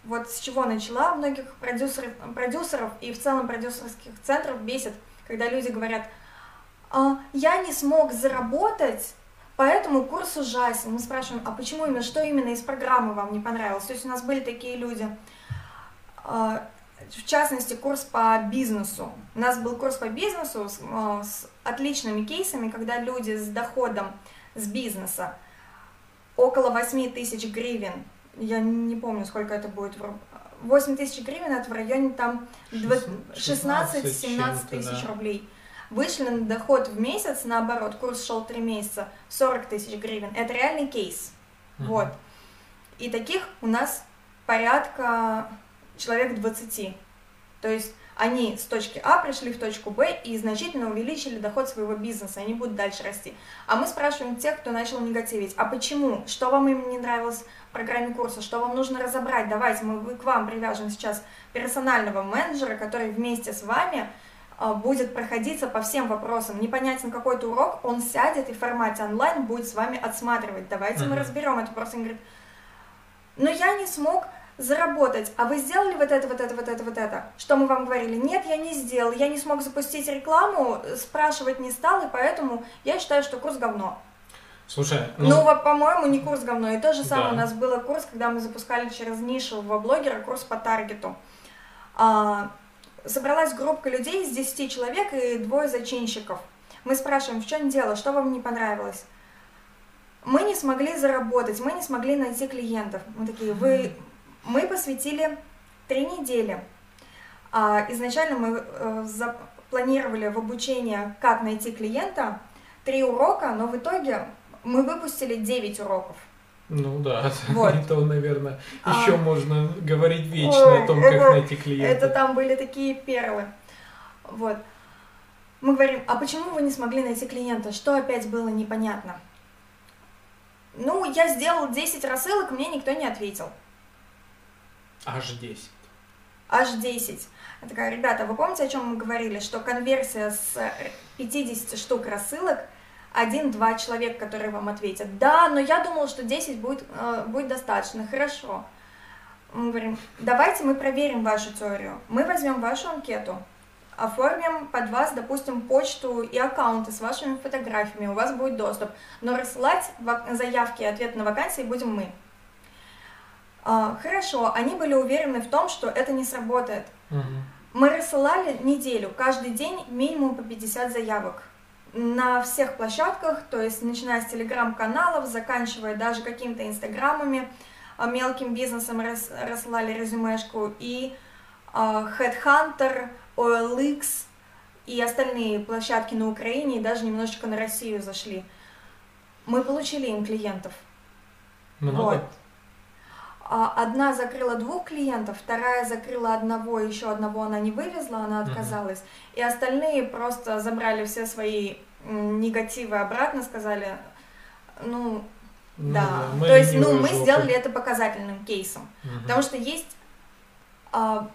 вот с чего начала, многих продюсеров, продюсеров и в целом продюсерских центров бесит, когда люди говорят, «А, я не смог заработать, поэтому курс ужасен. Мы спрашиваем, а почему именно, что именно из программы вам не понравилось? То есть у нас были такие люди, а, в частности, курс по бизнесу. У нас был курс по бизнесу с, а, с отличными кейсами, когда люди с доходом с бизнеса около 8 тысяч гривен, я не помню, сколько это будет, в руб- 8 тысяч гривен, это в районе там дв- 16-17 тысяч да. рублей. Вышли на доход в месяц, наоборот, курс шел 3 месяца, 40 тысяч гривен. Это реальный кейс. Мгм. Вот. И таких у нас порядка человек 20. То есть они с точки А пришли в точку Б и значительно увеличили доход своего бизнеса, они будут дальше расти. А мы спрашиваем тех, кто начал негативить, а почему? Что вам именно не нравилось в программе курса? Что вам нужно разобрать? Давайте мы к вам привяжем сейчас персонального менеджера, который вместе с вами а, будет проходиться по всем вопросам. Непонятен какой-то урок, он сядет и в формате онлайн будет с вами отсматривать. Давайте мы Мгм. разберем это. Просто он говорит, но я не смог заработать, а вы сделали вот это, вот это, вот это, вот это. Что мы вам говорили? Нет, я не сделал, я не смог запустить рекламу, спрашивать не стал, и поэтому я считаю, что курс говно. Слушай, Ну, ну, вот, по-моему, не курс говно. И то же самое Да. у нас был курс, когда мы запускали через нишевого блогера курс по таргету. А, собралась группа людей из 10 человек и двое зачинщиков. Мы спрашиваем, в чем дело, что вам не понравилось? Мы не смогли заработать, мы не смогли найти клиентов. Мы такие, вы... Мы посвятили три недели. А, изначально мы э, запланировали в обучение, как найти клиента, три урока, но в итоге мы выпустили 9 уроков. ну да, Вот. это, наверное, А. еще можно говорить вечно Ой, о том, как это- найти клиента. Это там были такие перлы. Вот. Мы говорим, а почему вы не смогли найти клиента? Что опять было непонятно? Ну, я сделал 10 рассылок, мне никто не ответил. Аж 10. Аж 10. Я такая, ребята, вы помните, о чем мы говорили, что конверсия с э, 50 штук рассылок один-два человека, которые вам ответят. Да, но я думала, что 10 будет, э, будет достаточно. Хорошо. Мы говорим, давайте мы проверим вашу теорию. Мы возьмем вашу анкету, оформим под вас, допустим, почту и аккаунты с вашими фотографиями, у вас будет доступ. Но рассылать заявки и ответы на вакансии будем мы. А, Хорошо, они были уверены в том, что это не сработает. Мгм. Мы рассылали неделю, каждый день минимум по 50 заявок на всех площадках, то есть начиная с телеграм-каналов, заканчивая даже какими-то инстаграмами, а, мелким бизнесом рас- рассылали резюмешку, и а, Headhunter, OLX и остальные площадки на Украине, и даже немножечко на Россию зашли. Мы получили им клиентов. Много? Вот. А, Одна закрыла двух клиентов, вторая закрыла одного, еще одного она не вывезла, она отказалась. И остальные просто забрали все свои негативы обратно, сказали, ну, Ну да. мы То есть, ну, мы жопы. сделали это показательным кейсом. Мгм. Потому что есть а,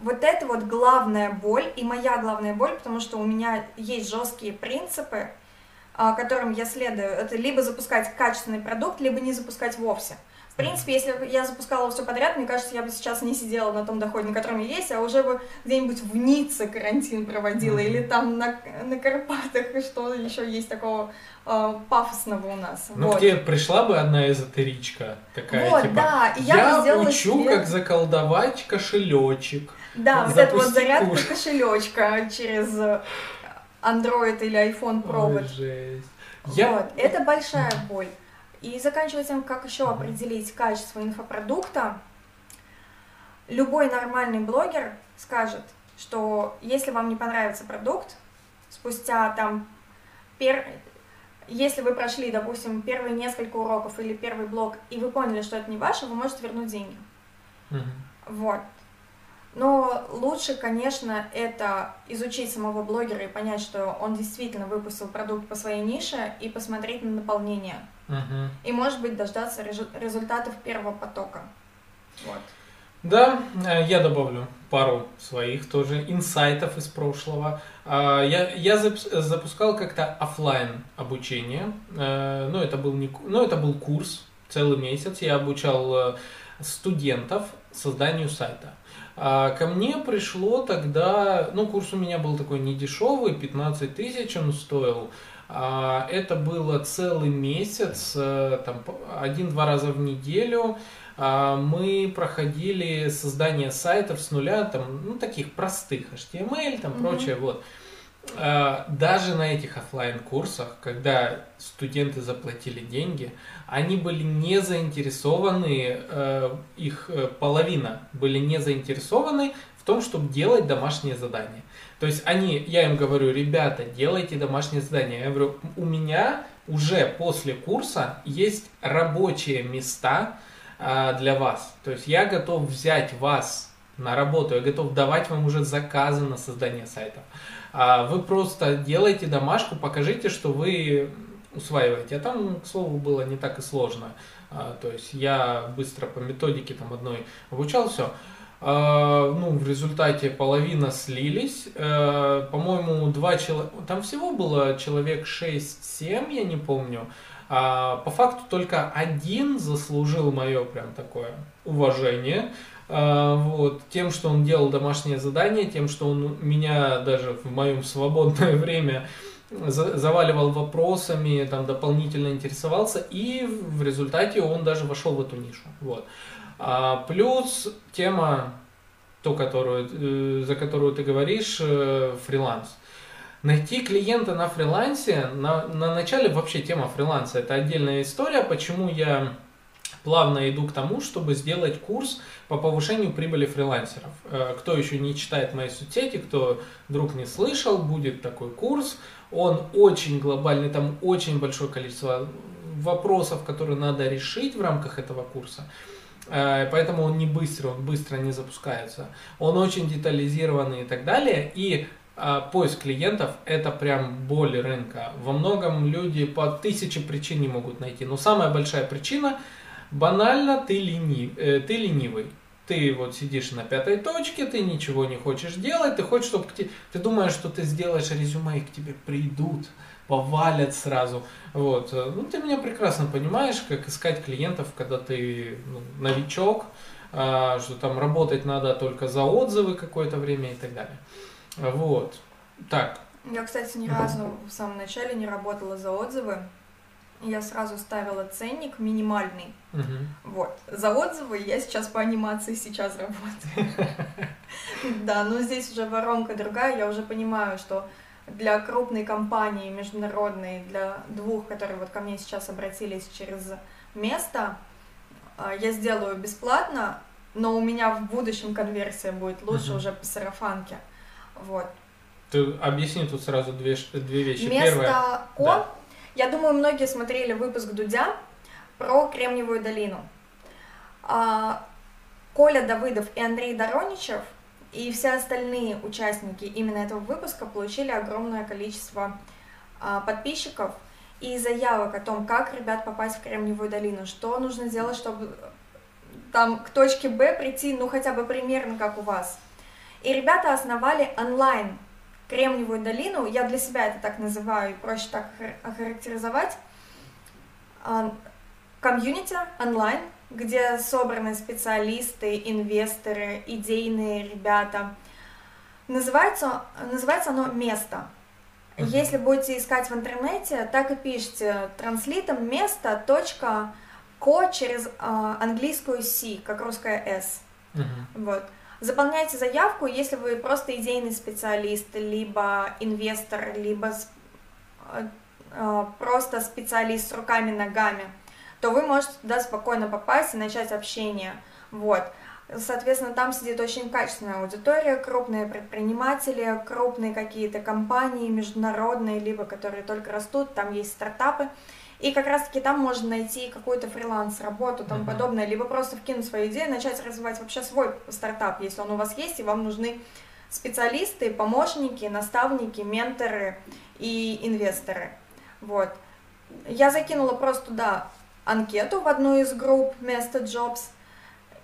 вот это вот главная боль, и моя главная боль, потому что у меня есть жесткие принципы, а, которым я следую. Это либо запускать качественный продукт, либо не запускать вовсе. В принципе, если бы я запускала все подряд, мне кажется, я бы сейчас не сидела на том доходе, на котором я есть, а уже бы где-нибудь в Ницце карантин проводила, Мгм. или там на, на Карпатах, и что еще есть такого а, пафосного у нас. Ну, Вот. где пришла бы одна эзотеричка такая, Вот, типа, да, и я, бы учу, себе- как заколдовать кошелечек. Да, вот это вот зарядка куш. кошелечка через э, Android или iPhone провод. Ой, жесть. Я... Вот, это большая боль. И заканчивая тем, как еще определить качество инфопродукта, любой нормальный блогер скажет, что если вам не понравится продукт, спустя там пер... Если вы прошли, допустим, первые несколько уроков или первый блок, и вы поняли, что это не ваше, вы можете вернуть деньги. Мгм. Вот. Но лучше, конечно, это изучить самого блогера и понять, что он действительно выпустил продукт по своей нише и посмотреть на наполнение. Мгм. И, может быть, дождаться резу- результатов первого потока. Вот. Да, э, я добавлю пару своих тоже инсайтов из прошлого. А, я, я запускал как-то офлайн обучение. Э, ну, это был не, ну, это был курс целый месяц. Я обучал э, студентов созданию сайта. А ко мне пришло тогда, ну, курс у меня был такой недешевый, 15 тысяч он стоил. А, это было целый месяц, э, там, один-два раза в неделю. А, мы проходили создание сайтов с нуля, там, ну, таких простых, HTML, там, mm-hmm. прочее, вот. А, даже на этих офлайн курсах, когда студенты заплатили деньги, они были не заинтересованы, э, их э, половина были не заинтересованы в том, чтобы делать домашние задания. То есть они, я им говорю, ребята, делайте домашние задания. Я говорю, у меня уже после курса есть рабочие места а, для вас. То есть я готов взять вас на работу, я готов давать вам уже заказы на создание сайтов. А вы просто делайте домашку, покажите, что вы усваиваете. А там, к слову, было не так и сложно. А, то есть я быстро по методике там одной обучал все. А, ну, в результате половина слились. А, по-моему, два человека... Там всего было человек 6-7, я не помню. А, по факту только один заслужил мое прям такое уважение. Вот, тем, что он делал домашнее задание, тем, что он меня даже в моем свободное время заваливал вопросами, там дополнительно интересовался, и в результате он даже вошел в эту нишу. Вот. А, плюс тема, то, которую, э, за которую ты говоришь, э, фриланс. Найти клиента на фрилансе, на, на начале вообще тема фриланса, это отдельная история, почему я плавно иду к тому, чтобы сделать курс по повышению прибыли фрилансеров. Э, кто еще не читает мои соцсети, кто вдруг не слышал, будет такой курс. Он очень глобальный, там очень большое количество вопросов, которые надо решить в рамках этого курса. Э, поэтому он не быстро, он быстро не запускается. Он очень детализированный и так далее. И э, поиск клиентов это прям боль рынка. Во многом люди по тысяче причин не могут найти. Но самая большая причина банально ты, лени, э, ты ленивый. Ты вот сидишь на пятой точке, ты ничего не хочешь делать, ты хочешь, чтобы ты, ты думаешь, что ты сделаешь резюме и к тебе придут повалят сразу. Вот. Ну, ты меня прекрасно понимаешь, как искать клиентов, когда ты ну, новичок, а, что там работать надо только за отзывы какое-то время и так далее. Вот. Так. Я, кстати, ни разу в самом начале не работала за отзывы. Я сразу ставила ценник минимальный. Угу. Вот. За отзывы я сейчас по анимации сейчас работаю. Да, но здесь уже воронка другая. Я уже понимаю, что для крупной компании международной, для двух, которые вот ко мне сейчас обратились через место, а, я сделаю бесплатно, но у меня в будущем конверсия будет лучше угу. уже по сарафанке. Вот. Ты объясни тут сразу две, две вещи. Место Первое, О, да. Я думаю, многие смотрели выпуск Дудя про Кремниевую долину. А, Коля Давыдов и Андрей Дороничев – и все остальные участники именно этого выпуска получили огромное количество а, подписчиков и заявок о том, как ребят попасть в Кремниевую долину, что нужно сделать, чтобы там к точке Б прийти, ну хотя бы примерно как у вас. И ребята основали онлайн Кремниевую долину, я для себя это так называю, проще так охарактеризовать, а, комьюнити онлайн, где собраны специалисты, инвесторы, идейные ребята. Называется, называется оно «Место». Uh-huh. Если будете искать в интернете, так и пишите транслитом место точка ко через э, английскую C, как русская S. Uh-huh. Вот. Заполняйте заявку, если вы просто идейный специалист, либо инвестор, либо э, э, просто специалист с руками-ногами то вы можете туда спокойно попасть и начать общение. Вот. Соответственно, там сидит очень качественная аудитория, крупные предприниматели, крупные какие-то компании международные, либо которые только растут, там есть стартапы. И как раз-таки там можно найти какую-то фриланс-работу, тому uh-huh. подобное, либо просто вкинуть свою идею, начать развивать вообще свой стартап, если он у вас есть, и вам нужны специалисты, помощники, наставники, менторы и инвесторы. Вот. Я закинула просто туда анкету в одну из групп место Jobs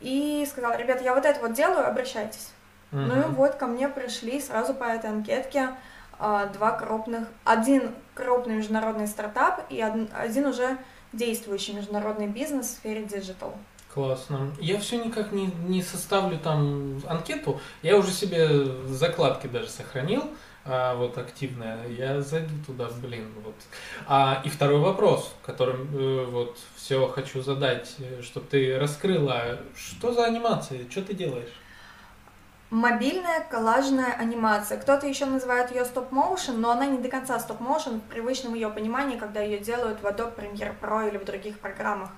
и сказала, ребят, я вот это вот делаю, обращайтесь. Uh-huh. Ну и вот ко мне пришли сразу по этой анкетке два крупных, один крупный международный стартап и один уже действующий международный бизнес в сфере digital. Классно. Я все никак не, не составлю там анкету. Я уже себе закладки даже сохранил, а, вот активная. Я зайду туда, блин, вот. А, и второй вопрос, которым э, вот все хочу задать, э, чтобы ты раскрыла. Что за анимация? Что ты делаешь? Мобильная коллажная анимация. Кто-то еще называет ее стоп-моушен, но она не до конца стоп-моушен в привычном ее понимании, когда ее делают в Adobe Premiere Pro или в других программах.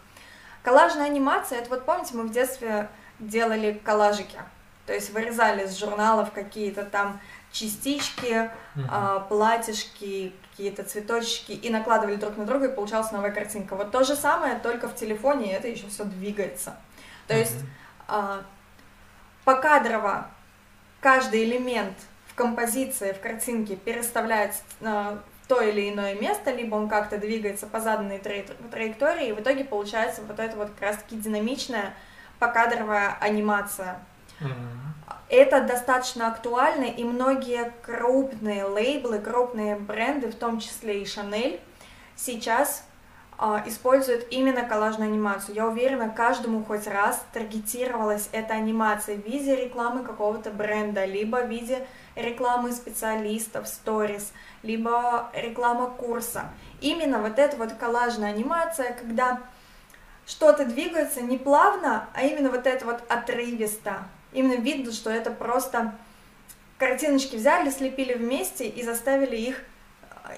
Коллажная анимация, это вот помните, мы в детстве делали коллажики, то есть вырезали из журналов какие-то там частички, а, платьишки, какие-то цветочки и накладывали друг на друга, и получалась новая картинка. Вот то же самое, только в телефоне, и это еще все двигается. То uh-huh. есть а, покадрово каждый элемент в композиции, в картинке переставляется на то или иное место, либо он как-то двигается по заданной траектории, и в итоге получается вот это вот как раз-таки динамичная покадровая анимация. Mm-hmm. Это достаточно актуально, и многие крупные лейблы, крупные бренды, в том числе и Chanel, сейчас используют именно коллажную анимацию. Я уверена, каждому хоть раз таргетировалась эта анимация в виде рекламы какого-то бренда, либо в виде рекламы специалистов, сторис, либо реклама курса. Именно вот эта вот коллажная анимация, когда что-то двигается не плавно, а именно вот это вот отрывисто. Именно видно, что это просто картиночки взяли, слепили вместе и заставили их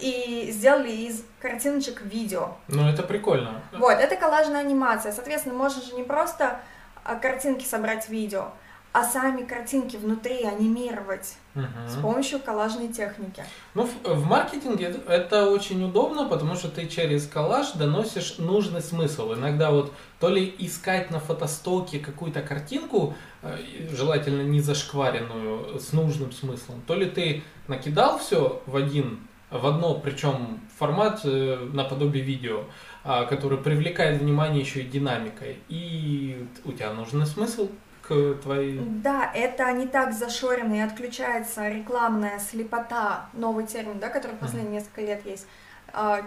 и сделали из картиночек видео. Ну, это прикольно. Вот, это коллажная анимация. Соответственно, можно же не просто а, картинки собрать в видео, а сами картинки внутри анимировать угу. с помощью коллажной техники. Ну, в, в маркетинге это очень удобно, потому что ты через коллаж доносишь нужный смысл. Иногда вот то ли искать на фотостоке какую-то картинку, э, желательно не зашкваренную, с нужным смыслом, то ли ты накидал все в один в одно, причем формат э, наподобие видео, а, который привлекает внимание еще и динамикой. И у тебя нужен смысл к твоей... Да, это не так зашорено и отключается рекламная слепота, новый термин, да, который последние mm-hmm. несколько лет есть. А,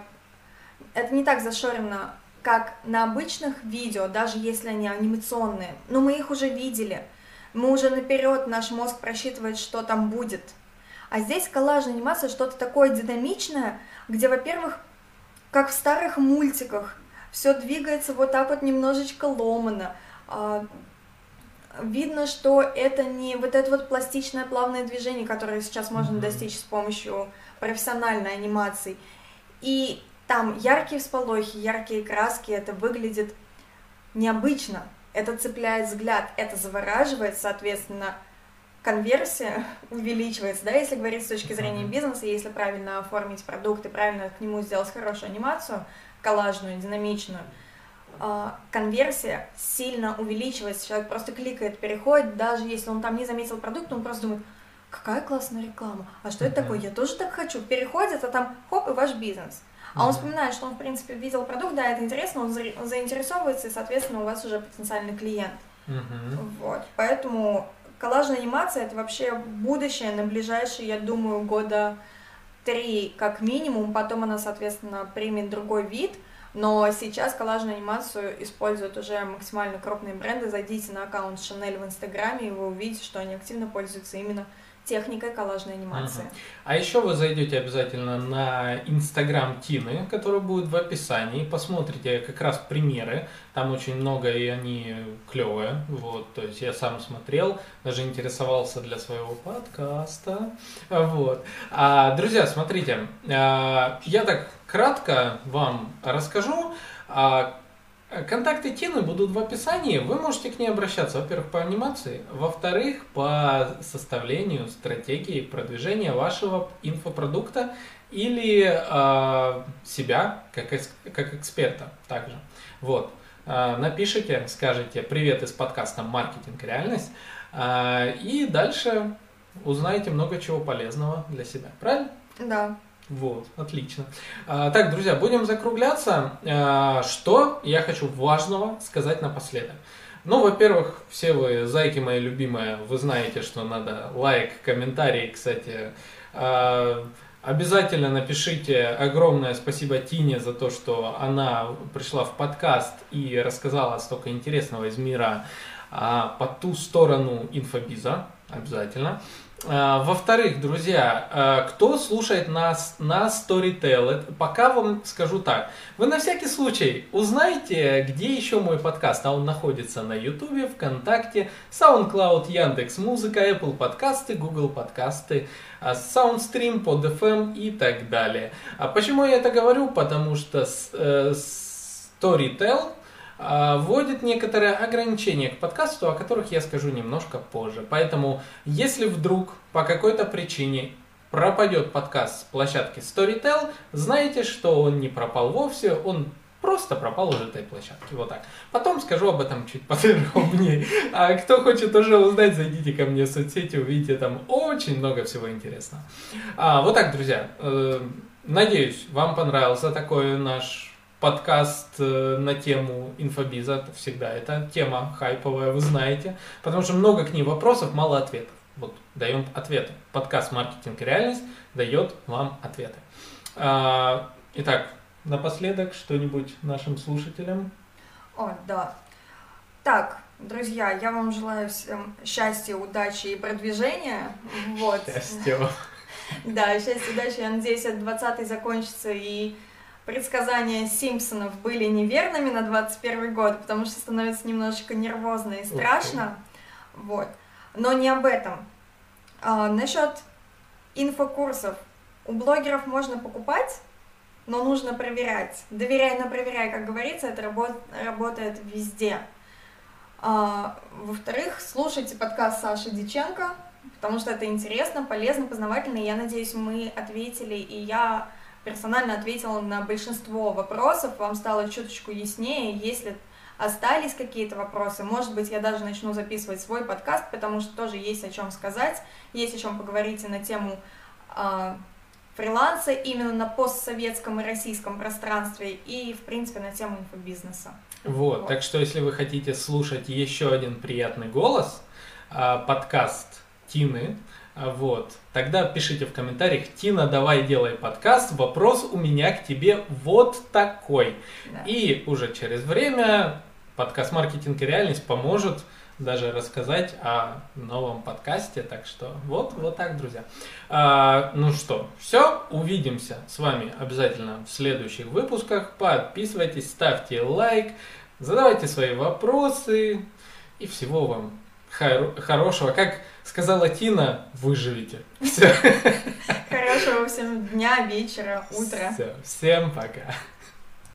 это не так зашорено, как на обычных видео, даже если они анимационные. Но мы их уже видели. Мы уже наперед, наш мозг просчитывает, что там будет. А здесь коллажная анимация что-то такое динамичное, где, во-первых, как в старых мультиках, все двигается вот так вот немножечко ломано. А, видно, что это не вот это вот пластичное плавное движение, которое сейчас можно достичь с помощью профессиональной анимации. И там яркие всполохи, яркие краски, это выглядит необычно, это цепляет взгляд, это завораживает, соответственно, конверсия увеличивается, да, если говорить с точки зрения бизнеса, если правильно оформить продукт и правильно к нему сделать хорошую анимацию, коллажную, динамичную, а, конверсия сильно увеличивается, человек просто кликает, переходит, даже если он там не заметил продукт, он просто думает, какая классная реклама, а что это такое, я тоже так хочу, переходит, а там хоп, и ваш бизнес. А он вспоминает, что он, в принципе, видел продукт, да, это интересно, он заинтересовывается, и, соответственно, у вас уже потенциальный клиент. Uh-huh. Вот, поэтому коллажная анимация это вообще будущее на ближайшие, я думаю, года три как минимум, потом она, соответственно, примет другой вид, но сейчас коллажную анимацию используют уже максимально крупные бренды. Зайдите на аккаунт Chanel в Инстаграме, и вы увидите, что они активно пользуются именно техникой коллажной анимации. Угу. А еще вы зайдете обязательно на инстаграм Тины, который будет в описании, посмотрите как раз примеры, там очень много и они клевые, вот, то есть я сам смотрел, даже интересовался для своего подкаста, вот. А, друзья, смотрите, а, я так кратко вам расскажу, а, Контакты Тины будут в описании. Вы можете к ней обращаться, во-первых, по анимации, во-вторых, по составлению стратегии продвижения вашего инфопродукта или э, себя как, как эксперта также. Вот. Э, напишите, скажите привет из подкаста «Маркетинг. Реальность» э, и дальше узнаете много чего полезного для себя. Правильно? Да. Вот, отлично. А, так, друзья, будем закругляться. А, что я хочу важного сказать напоследок? Ну, во-первых, все вы, зайки мои любимые, вы знаете, что надо лайк, комментарий, кстати. А, Обязательно напишите огромное спасибо Тине за то, что она пришла в подкаст и рассказала столько интересного из мира по ту сторону инфобиза. Обязательно. А, во-вторых, друзья, а, кто слушает нас на Storytel, пока вам скажу так. Вы на всякий случай узнаете, где еще мой подкаст. А он находится на YouTube, ВКонтакте, SoundCloud, Яндекс Музыка, Apple подкасты, Google подкасты, а, SoundStream, PodFM и так далее. А почему я это говорю? Потому что э, Storytel – а, вводит некоторые ограничения к подкасту, о которых я скажу немножко позже. Поэтому, если вдруг по какой-то причине пропадет подкаст с площадки Storytel, знаете, что он не пропал вовсе, он просто пропал уже этой площадки. Вот так. Потом скажу об этом чуть подробнее. А кто хочет уже узнать, зайдите ко мне в соцсети, увидите там очень много всего интересного. А, вот так, друзья. Э, надеюсь, вам понравился такой наш подкаст э, на тему инфобиза, всегда это тема хайповая, вы знаете, потому что много к ней вопросов, мало ответов. Вот, даем ответы. Подкаст «Маркетинг и реальность» дает вам ответы. А, итак, напоследок что-нибудь нашим слушателям? О, да. Так, друзья, я вам желаю всем счастья, удачи и продвижения. Вот. Счастья. Да, счастья, удачи. Я надеюсь, этот 20 закончится и предсказания Симпсонов были неверными на 21 год, потому что становится немножечко нервозно и страшно. Вот. Но не об этом. А, насчет инфокурсов. У блогеров можно покупать, но нужно проверять. Доверяй, но проверяй, как говорится, это работ, работает везде. А, во-вторых, слушайте подкаст Саши Диченко, потому что это интересно, полезно, познавательно. Я надеюсь, мы ответили, и я персонально ответила на большинство вопросов, вам стало чуточку яснее, если остались какие-то вопросы, может быть, я даже начну записывать свой подкаст, потому что тоже есть о чем сказать, есть о чем поговорить и на тему э, фриланса именно на постсоветском и российском пространстве и, в принципе, на тему инфобизнеса. Вот, вот. так что, если вы хотите слушать еще один приятный голос, э, подкаст Тины, а, вот. Тогда пишите в комментариях, Тина, давай делай подкаст, вопрос у меня к тебе вот такой. Да. И уже через время подкаст «Маркетинг и реальность» поможет даже рассказать о новом подкасте. Так что вот, вот так, друзья. А, ну что, все, увидимся с вами обязательно в следующих выпусках. Подписывайтесь, ставьте лайк, задавайте свои вопросы и всего вам хор- хорошего. Как сказала Тина, выживите. Все. Хорошего всем дня, вечера, утра. Все, всем пока.